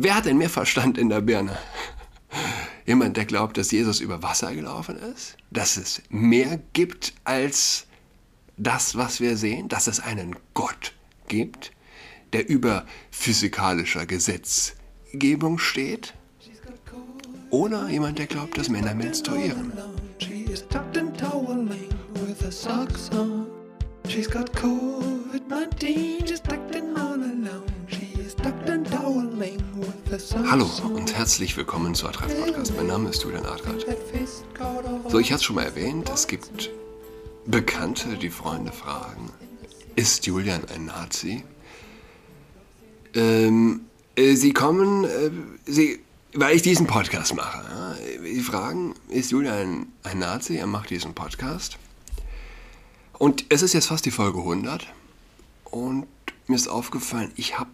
Wer hat denn mehr Verstand in der Birne? Jemand, der glaubt, dass Jesus über Wasser gelaufen ist? Dass es mehr gibt als das, was wir sehen? Dass es einen Gott gibt, der über physikalischer Gesetzgebung steht? Oder jemand, der glaubt, dass Männer menstruieren? She's got COVID-19, just acting all alone. Hallo und herzlich willkommen zu Adrat Podcast. Mein Name ist Julian Adrat. So, ich hatte es schon mal erwähnt, es gibt Bekannte, die Freunde fragen, ist Julian ein Nazi? Ähm, äh, sie kommen, äh, sie, weil ich diesen Podcast mache. Ja, sie fragen, ist Julian ein, ein Nazi? Er macht diesen Podcast. Und es ist jetzt fast die Folge 100. Und mir ist aufgefallen, ich habe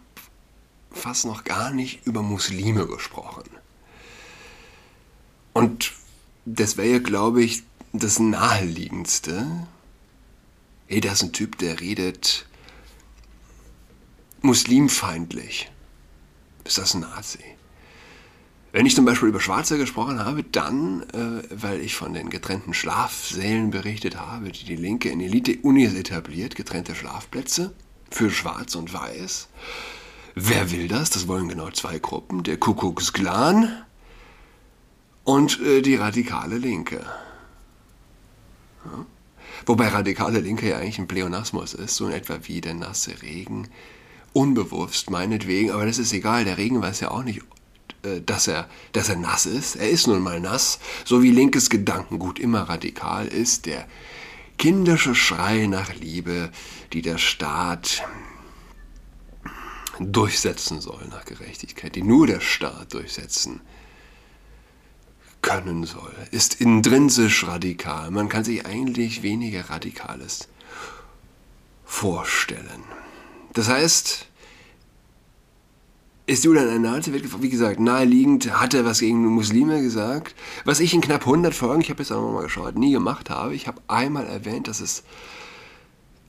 fast noch gar nicht über Muslime gesprochen. Und das wäre ja, glaube ich, das naheliegendste. Hey, da ist ein Typ, der redet muslimfeindlich. Ist das ein Nazi? Wenn ich zum Beispiel über Schwarze gesprochen habe, dann, äh, weil ich von den getrennten Schlafsälen berichtet habe, die die Linke in Elite-Unis etabliert, getrennte Schlafplätze für Schwarz und Weiß. Wer will das? Das wollen genau zwei Gruppen. Der Kuckucksklan und äh, die radikale Linke. Ja? Wobei radikale Linke ja eigentlich ein Pleonasmus ist, so in etwa wie der nasse Regen. Unbewusst, meinetwegen, aber das ist egal. Der Regen weiß ja auch nicht, äh, dass er, dass er nass ist. Er ist nun mal nass, so wie linkes Gedankengut immer radikal ist. Der kindische Schrei nach Liebe, die der Staat durchsetzen soll nach Gerechtigkeit, die nur der Staat durchsetzen können soll, ist intrinsisch radikal. Man kann sich eigentlich weniger Radikales vorstellen. Das heißt, ist Julian Nazi? Wie gesagt, naheliegend hat er was gegen Muslime gesagt. Was ich in knapp 100 Folgen, ich habe jetzt auch mal geschaut, nie gemacht habe. Ich habe einmal erwähnt, dass es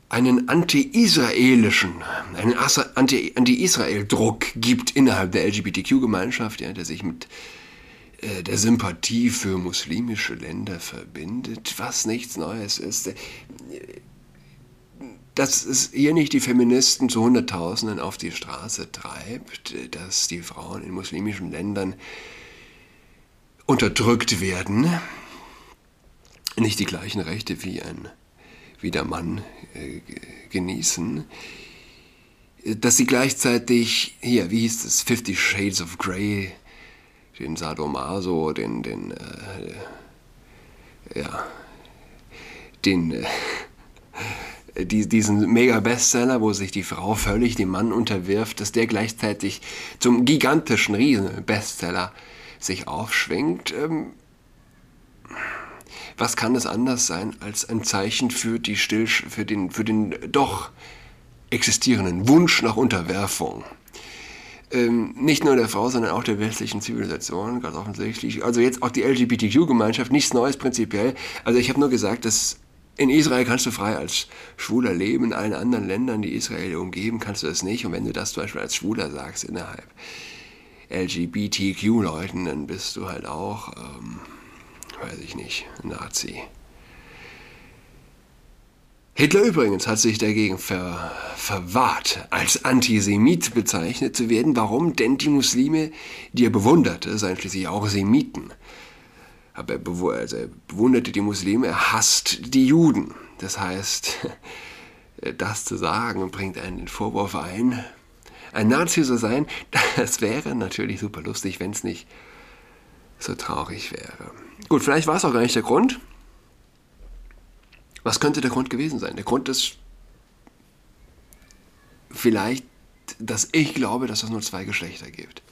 einen anti-israelischen, einen Anti-Israel-Druck gibt innerhalb der LGBTQ-Gemeinschaft, ja, der sich mit äh, der Sympathie für muslimische Länder verbindet, was nichts Neues ist. Dass es hier nicht die Feministen zu Hunderttausenden auf die Straße treibt, dass die Frauen in muslimischen Ländern unterdrückt werden, nicht die gleichen Rechte wie ein wie der Mann äh, genießen, dass sie gleichzeitig, hier, wie hieß es, Fifty Shades of Grey, den Sadomaso, den, den, äh, ja, den, äh, die, diesen Mega-Bestseller, wo sich die Frau völlig dem Mann unterwirft, dass der gleichzeitig zum gigantischen Riesen-Bestseller sich aufschwingt. Ähm, was kann es anders sein als ein Zeichen für, die Still, für, den, für den doch existierenden Wunsch nach Unterwerfung? Ähm, nicht nur der Frau, sondern auch der westlichen Zivilisation, ganz offensichtlich. Also jetzt auch die LGBTQ-Gemeinschaft, nichts Neues prinzipiell. Also ich habe nur gesagt, dass in Israel kannst du frei als Schwuler leben, in allen anderen Ländern, die Israel umgeben, kannst du das nicht. Und wenn du das zum Beispiel als Schwuler sagst innerhalb LGBTQ-Leuten, dann bist du halt auch... Ähm, weiß ich nicht, Nazi. Hitler übrigens hat sich dagegen ver, verwahrt, als Antisemit bezeichnet zu werden. Warum? Denn die Muslime, die er bewunderte, seien schließlich auch Semiten. Aber er, bew also er bewunderte die Muslime, er hasst die Juden. Das heißt, das zu sagen bringt einen den Vorwurf ein, ein Nazi zu sein, das wäre natürlich super lustig, wenn es nicht so traurig wäre. Gut, vielleicht war es auch gar nicht der Grund. Was könnte der Grund gewesen sein? Der Grund ist vielleicht, dass ich glaube, dass es nur zwei Geschlechter gibt.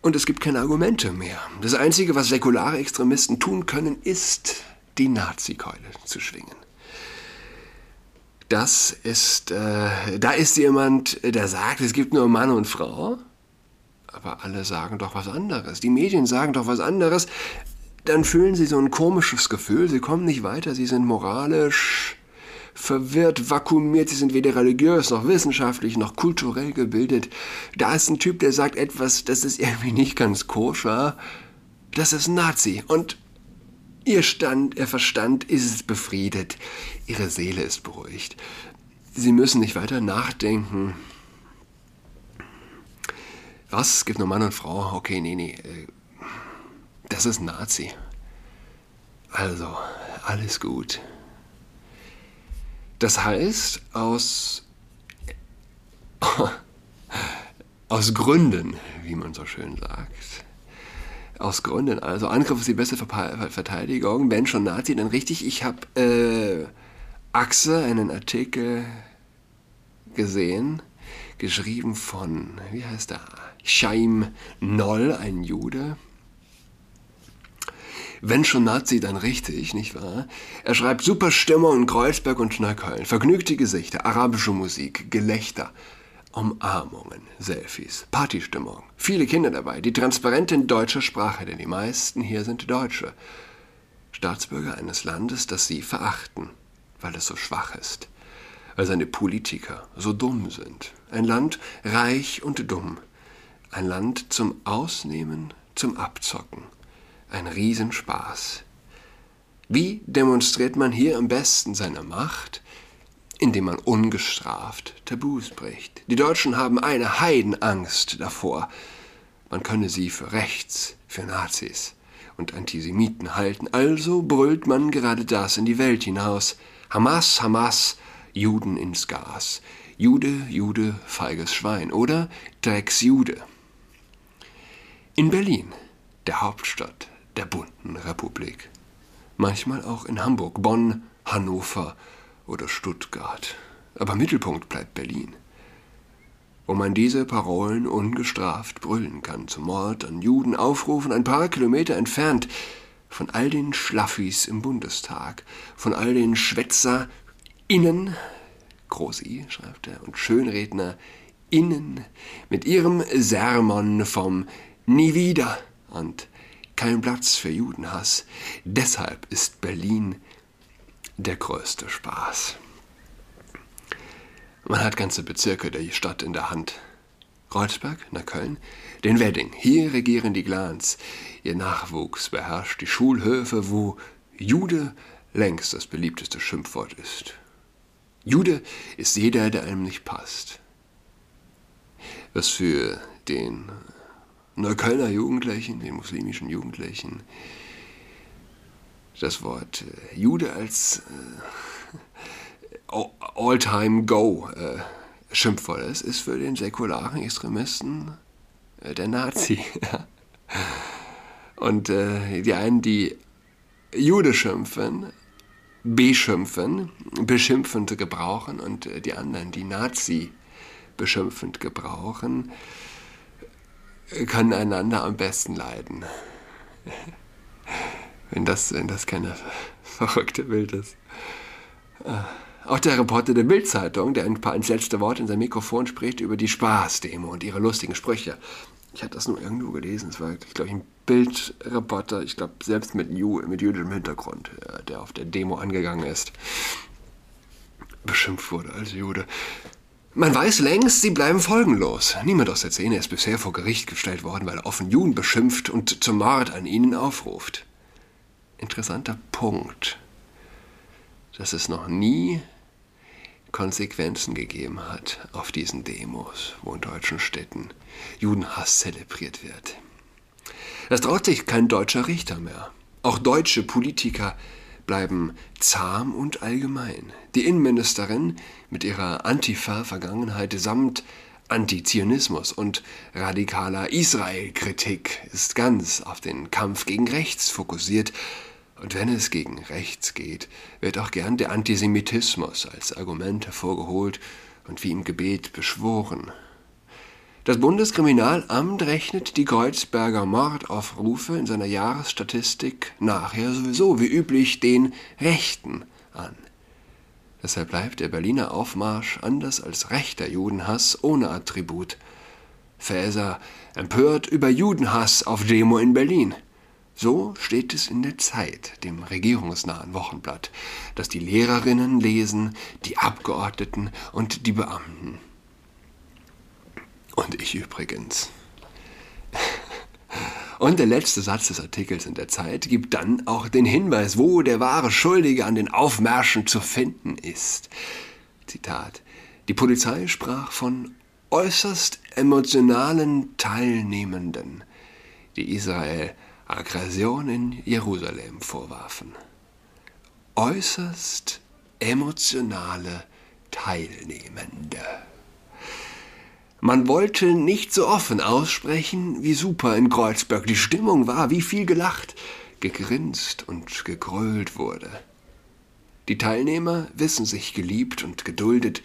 Und es gibt keine Argumente mehr. Das Einzige, was säkulare Extremisten tun können, ist, die Nazi-Keule zu schwingen. Das ist, äh, da ist jemand, der sagt, es gibt nur Mann und Frau aber alle sagen doch was anderes. Die Medien sagen doch was anderes. Dann fühlen sie so ein komisches Gefühl, sie kommen nicht weiter, sie sind moralisch verwirrt, vakuumiert. Sie sind weder religiös noch wissenschaftlich noch kulturell gebildet. Da ist ein Typ, der sagt etwas, das ist irgendwie nicht ganz koscher. Das ist Nazi. Und ihr Stand, ihr Verstand ist befriedet. Ihre Seele ist beruhigt. Sie müssen nicht weiter nachdenken. Was? Es gibt nur Mann und Frau? Okay, nee, nee. Das ist Nazi. Also, alles gut. Das heißt, aus, aus Gründen, wie man so schön sagt, aus Gründen, also Angriff ist die beste Verteidigung, wenn schon Nazi, dann richtig. Ich habe äh, Achse, einen Artikel gesehen, geschrieben von, wie heißt er, Chaim Noll, ein Jude, wenn schon Nazi, dann richtig, nicht wahr? Er schreibt super Stimmung in Kreuzberg und Neukölln, vergnügte Gesichter, arabische Musik, Gelächter, Umarmungen, Selfies, Partystimmung, viele Kinder dabei, die Transparente in deutscher Sprache, denn die meisten hier sind Deutsche. Staatsbürger eines Landes, das sie verachten, weil es so schwach ist, weil seine Politiker so dumm sind. Ein Land reich und dumm. Ein Land zum Ausnehmen, zum Abzocken ein Riesenspaß. Wie demonstriert man hier am besten seine Macht? Indem man ungestraft Tabus bricht. Die Deutschen haben eine Heidenangst davor. Man könne sie für rechts, für Nazis und Antisemiten halten. Also brüllt man gerade das in die Welt hinaus. Hamas, Hamas, Juden ins Gas. Jude, Jude, feiges Schwein. Oder Drecksjude. In Berlin, der Hauptstadt der bunten Republik. Manchmal auch in Hamburg, Bonn, Hannover oder Stuttgart. Aber Mittelpunkt bleibt Berlin, wo man diese Parolen ungestraft brüllen kann, zum Mord an Juden aufrufen, ein paar Kilometer entfernt von all den Schlaffis im Bundestag, von all den Schwätzer innen, Groß-I schreibt er, und Schönredner innen, mit ihrem Sermon vom Nie wieder und kein Platz für Judenhass. Deshalb ist Berlin der größte Spaß. Man hat ganze Bezirke der Stadt in der Hand. Kreuzberg, Neukölln, den Wedding. Hier regieren die Glans. Ihr Nachwuchs beherrscht die Schulhöfe, wo Jude längst das beliebteste Schimpfwort ist. Jude ist jeder, der einem nicht passt. Was für den Neuköllner Jugendlichen, den muslimischen Jugendlichen, das Wort äh, Jude als äh, All-Time-Go äh, ist, ist für den säkularen Extremisten äh, der Nazi. Und äh, die einen, die Jude schimpfen, beschimpfen, beschimpfend gebrauchen und äh, die anderen, die Nazi beschimpfend gebrauchen, können einander am besten leiden. wenn, das, wenn das keine verrückte Bild ist. Äh, auch der Reporter der Bildzeitung, der ein paar ins letzte Wort in sein Mikrofon spricht über die Spaßdemo und ihre lustigen Sprüche. Ich hatte das nur irgendwo gelesen. Es war, ich glaube, ein Bildreporter, ich glaube, selbst mit, mit jüdischem Hintergrund, äh, der auf der Demo angegangen ist, beschimpft wurde als Jude. Man weiß längst, sie bleiben folgenlos. Niemand aus der Szene ist bisher vor Gericht gestellt worden, weil er offen Juden beschimpft und zum Mord an ihnen aufruft. Interessanter Punkt, dass es noch nie Konsequenzen gegeben hat auf diesen Demos, wo in deutschen Städten Judenhass zelebriert wird. Das traut sich kein deutscher Richter mehr. Auch deutsche Politiker bleiben zahm und allgemein. Die Innenministerin mit ihrer Antifa-Vergangenheit samt Antizionismus und radikaler Israel-Kritik ist ganz auf den Kampf gegen rechts fokussiert. Und wenn es gegen rechts geht, wird auch gern der Antisemitismus als Argument hervorgeholt und wie im Gebet beschworen. Das Bundeskriminalamt rechnet die Kreuzberger Mordaufrufe in seiner Jahresstatistik nachher sowieso wie üblich den Rechten an. Deshalb bleibt der Berliner Aufmarsch anders als rechter Judenhass ohne Attribut. Fäser empört über Judenhass auf Demo in Berlin. So steht es in der Zeit, dem regierungsnahen Wochenblatt, das die Lehrerinnen lesen, die Abgeordneten und die Beamten. Und ich übrigens. Und der letzte Satz des Artikels in der Zeit gibt dann auch den Hinweis, wo der wahre Schuldige an den Aufmärschen zu finden ist. Zitat. Die Polizei sprach von äußerst emotionalen Teilnehmenden, die Israel Aggression in Jerusalem vorwarfen. Äußerst emotionale Teilnehmende. Man wollte nicht so offen aussprechen, wie super in Kreuzberg die Stimmung war, wie viel gelacht, gegrinst und gegrölt wurde. Die Teilnehmer wissen sich geliebt und geduldet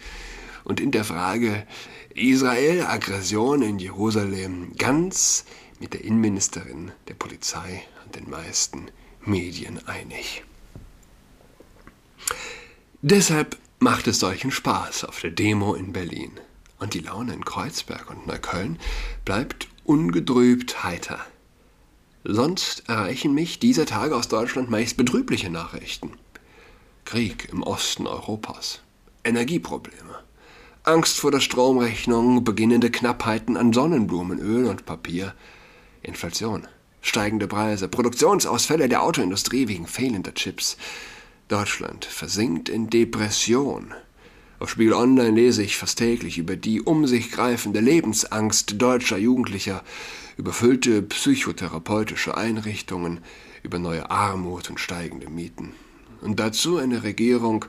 und in der Frage Israel Aggression in Jerusalem ganz mit der Innenministerin, der Polizei und den meisten Medien einig. Deshalb macht es solchen Spaß auf der Demo in Berlin. Und die Laune in Kreuzberg und Neukölln bleibt ungedrübt heiter. Sonst erreichen mich dieser Tage aus Deutschland meist betrübliche Nachrichten. Krieg im Osten Europas, Energieprobleme, Angst vor der Stromrechnung, beginnende Knappheiten an Sonnenblumenöl und Papier, Inflation, steigende Preise, Produktionsausfälle der Autoindustrie wegen fehlender Chips. Deutschland versinkt in Depression. Auf Spiegel Online lese ich fast täglich über die um sich greifende Lebensangst deutscher Jugendlicher, überfüllte psychotherapeutische Einrichtungen, über neue Armut und steigende Mieten. Und dazu eine Regierung,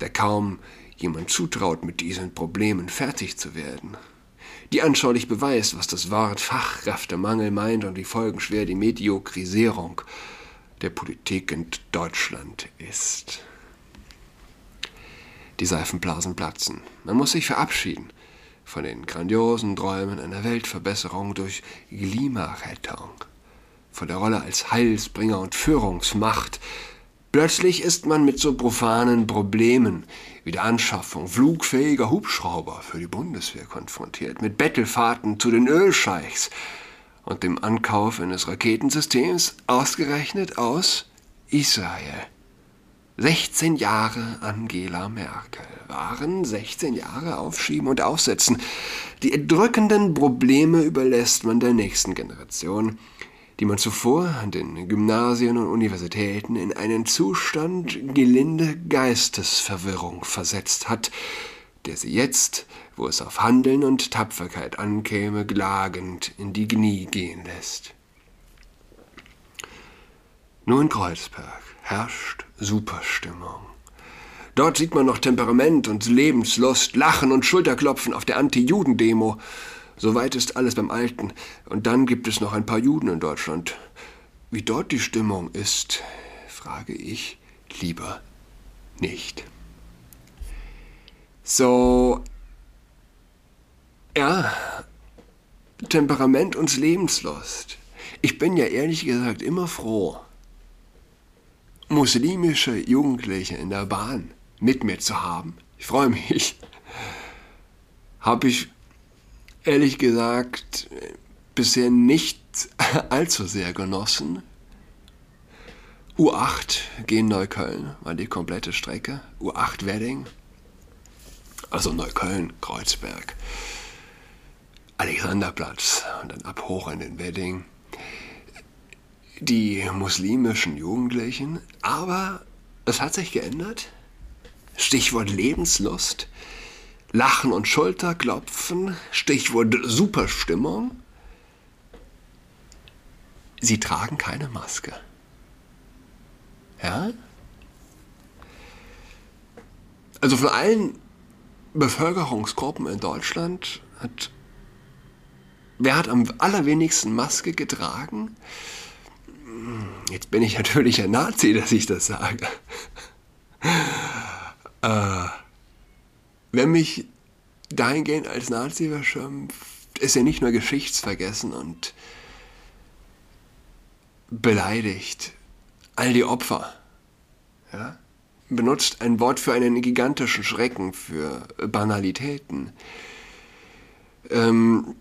der kaum jemand zutraut, mit diesen Problemen fertig zu werden die anschaulich beweist, was das Wort Fachkräftemangel meint und wie folgenschwer die Mediokrisierung der Politik in Deutschland ist. Die Seifenblasen platzen. Man muss sich verabschieden von den grandiosen Träumen einer Weltverbesserung durch Klimarettung, von der Rolle als Heilsbringer und Führungsmacht, Plötzlich ist man mit so profanen Problemen wie der Anschaffung flugfähiger Hubschrauber für die Bundeswehr konfrontiert, mit Bettelfahrten zu den Ölscheichs und dem Ankauf eines Raketensystems ausgerechnet aus Israel. 16 Jahre Angela Merkel waren 16 Jahre Aufschieben und Aussetzen. Die erdrückenden Probleme überlässt man der nächsten Generation die man zuvor an den Gymnasien und Universitäten in einen Zustand gelinde Geistesverwirrung versetzt hat, der sie jetzt, wo es auf Handeln und Tapferkeit ankäme, klagend in die Knie gehen lässt. Nur in Kreuzberg herrscht Superstimmung. Dort sieht man noch Temperament und Lebenslust, Lachen und Schulterklopfen auf der Anti-Juden-Demo Soweit ist alles beim Alten. Und dann gibt es noch ein paar Juden in Deutschland. Wie dort die Stimmung ist, frage ich lieber nicht. So, ja, Temperament und Lebenslust. Ich bin ja ehrlich gesagt immer froh, muslimische Jugendliche in der Bahn mit mir zu haben. Ich freue mich. Habe ich ehrlich gesagt bisher nicht allzu sehr genossen. U8 gehen Neukölln, war die komplette Strecke. U8 Wedding, also Neukölln, Kreuzberg, Alexanderplatz und dann ab hoch in den Wedding. Die muslimischen Jugendlichen, aber es hat sich geändert. Stichwort Lebenslust. Lachen und Schulterklopfen, Stichwort Superstimmung. Sie tragen keine Maske. Ja? Also von allen Bevölkerungsgruppen in Deutschland hat wer hat am allerwenigsten Maske getragen? Jetzt bin ich natürlich ein Nazi, dass ich das sage. äh, Wer mich dahingehend als Nazi verschimpft, ist ja nicht nur geschichtsvergessen und beleidigt all die Opfer. Ja? Benutzt ein Wort für einen gigantischen Schrecken, für Banalitäten. Ähm,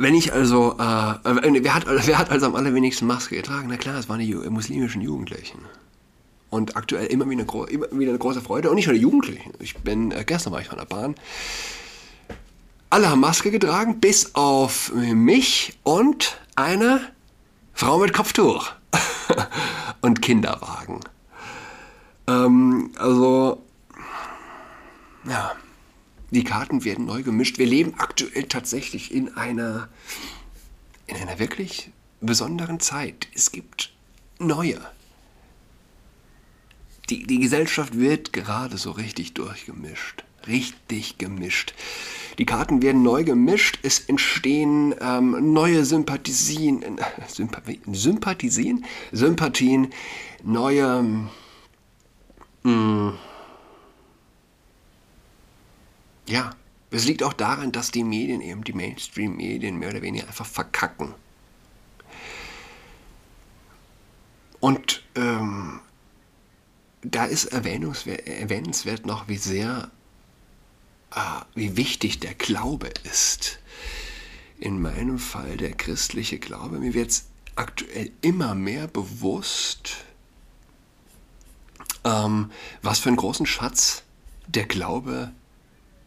wenn ich also, äh, wer, hat, wer hat also am allerwenigsten Maske getragen? Na klar, es waren die muslimischen Jugendlichen. Und aktuell immer wieder, eine, immer wieder eine große Freude. Und nicht nur die Jugendlichen. Ich bin, äh, gestern war ich von der Bahn. Alle haben Maske getragen, bis auf mich und eine Frau mit Kopftuch. und Kinderwagen. Ähm, also, ja, die Karten werden neu gemischt. Wir leben aktuell tatsächlich in einer, in einer wirklich besonderen Zeit. Es gibt neue die, die Gesellschaft wird gerade so richtig durchgemischt. Richtig gemischt. Die Karten werden neu gemischt, es entstehen ähm, neue Sympathisien, äh, Sympathisien, Sympathien, neue. Mh, ja, es liegt auch daran, dass die Medien eben, die Mainstream-Medien mehr oder weniger einfach verkacken. Und ähm, da ist erwähnenswert noch, wie sehr, ah, wie wichtig der Glaube ist. In meinem Fall der christliche Glaube. Mir wird es aktuell immer mehr bewusst, ähm, was für einen großen Schatz der Glaube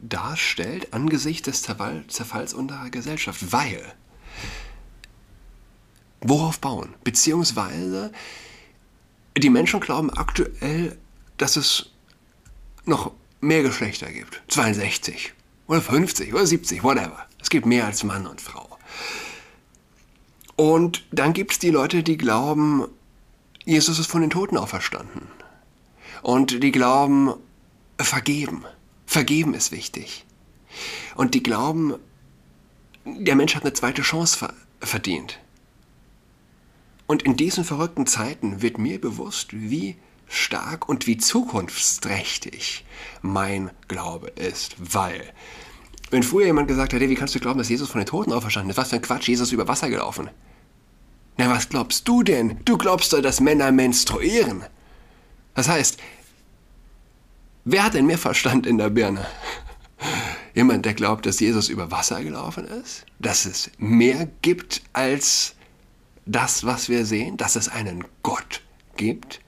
darstellt angesichts des Zerfalls unserer Gesellschaft. Weil, worauf bauen? Beziehungsweise, die Menschen glauben aktuell, dass es noch mehr Geschlechter gibt. 62 oder 50 oder 70, whatever. Es gibt mehr als Mann und Frau. Und dann gibt es die Leute, die glauben, Jesus ist von den Toten auferstanden. Und die glauben, vergeben. Vergeben ist wichtig. Und die glauben, der Mensch hat eine zweite Chance verdient. Und in diesen verrückten Zeiten wird mir bewusst, wie stark und wie zukunftsträchtig mein Glaube ist, weil wenn früher jemand gesagt hätte, wie kannst du glauben, dass Jesus von den Toten auferstanden ist? Was für ein Quatsch, Jesus ist über Wasser gelaufen. Na, was glaubst du denn? Du glaubst doch, dass Männer menstruieren. Das heißt, wer hat denn mehr Verstand in der Birne? Jemand, der glaubt, dass Jesus über Wasser gelaufen ist? Dass es mehr gibt als das, was wir sehen, dass es einen Gott gibt,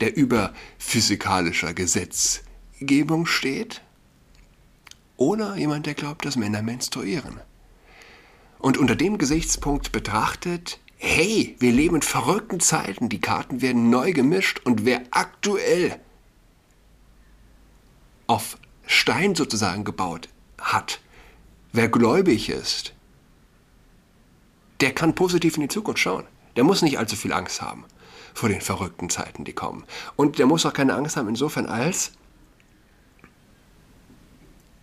der über physikalischer Gesetzgebung steht? Oder jemand, der glaubt, dass Männer menstruieren? Und unter dem Gesichtspunkt betrachtet, hey, wir leben in verrückten Zeiten, die Karten werden neu gemischt und wer aktuell auf Stein sozusagen gebaut hat, wer gläubig ist, der kann positiv in die Zukunft schauen. Der muss nicht allzu viel Angst haben vor den verrückten Zeiten, die kommen. Und der muss auch keine Angst haben insofern als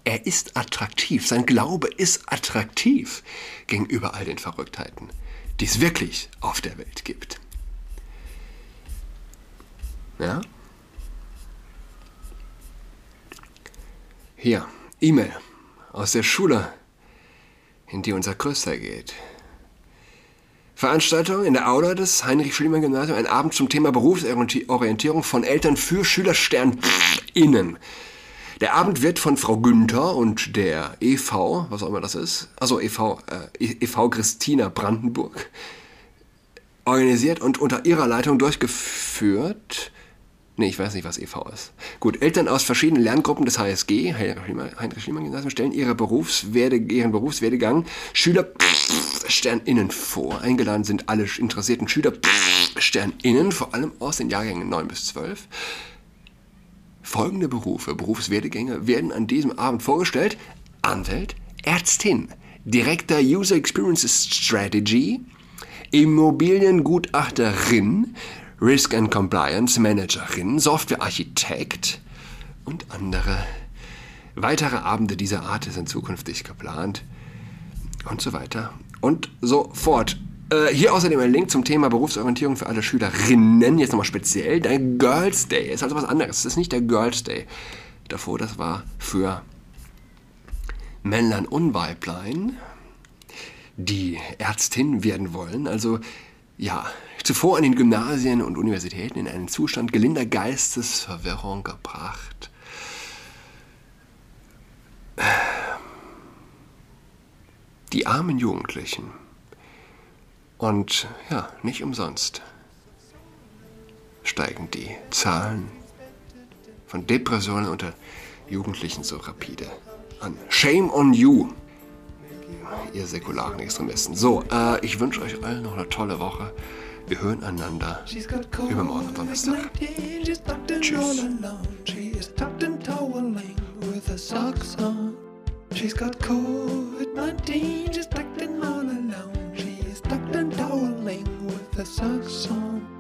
er ist attraktiv. Sein Glaube ist attraktiv gegenüber all den Verrücktheiten, die es wirklich auf der Welt gibt. Ja? Hier, E-Mail aus der Schule, in die unser Größter geht. Veranstaltung in der Aula des Heinrich-Schliemann-Gymnasiums, ein Abend zum Thema Berufsorientierung von Eltern für SchülersternInnen. Der Abend wird von Frau Günther und der EV, was auch immer das ist, also EV, äh, EV Christina Brandenburg, organisiert und unter ihrer Leitung durchgeführt. Nee, ich weiß nicht, was EV ist. Gut, Eltern aus verschiedenen Lerngruppen des HSG, Heinrich Schliemann Gymnasium, stellen ihre Berufswerde, ihren Berufswerdegang Schüler SternInnen vor. Eingeladen sind alle interessierten Schüler SternInnen, vor allem aus den Jahrgängen 9 bis 12. Folgende Berufe, Berufswerdegänge werden an diesem Abend vorgestellt. Anwalt, Ärztin, Director User Experiences Strategy, Immobiliengutachterin, Risk and Compliance Managerin, Softwarearchitekt und andere. Weitere Abende dieser Art sind zukünftig geplant und so weiter und so fort. Äh, hier außerdem ein Link zum Thema Berufsorientierung für alle Schülerinnen. Jetzt nochmal speziell. Der Girls Day ist also was anderes. Es ist nicht der Girls Day. Davor, das war für Männlein und Weiblein, die Ärztin werden wollen. Also ja, zuvor an den Gymnasien und Universitäten in einen Zustand gelinder Geistesverwirrung gebracht. die armen Jugendlichen. Und ja, nicht umsonst steigen die Zahlen von Depressionen unter Jugendlichen so rapide an. Shame on you, ihr säkularen Extremisten. So, äh, ich wünsche euch allen noch eine tolle Woche. Wir hören einander übermorgen Donnerstag. Tschüss. She's got COVID-19, she's tucked in all alone. She's tucked and toweling with a socks on.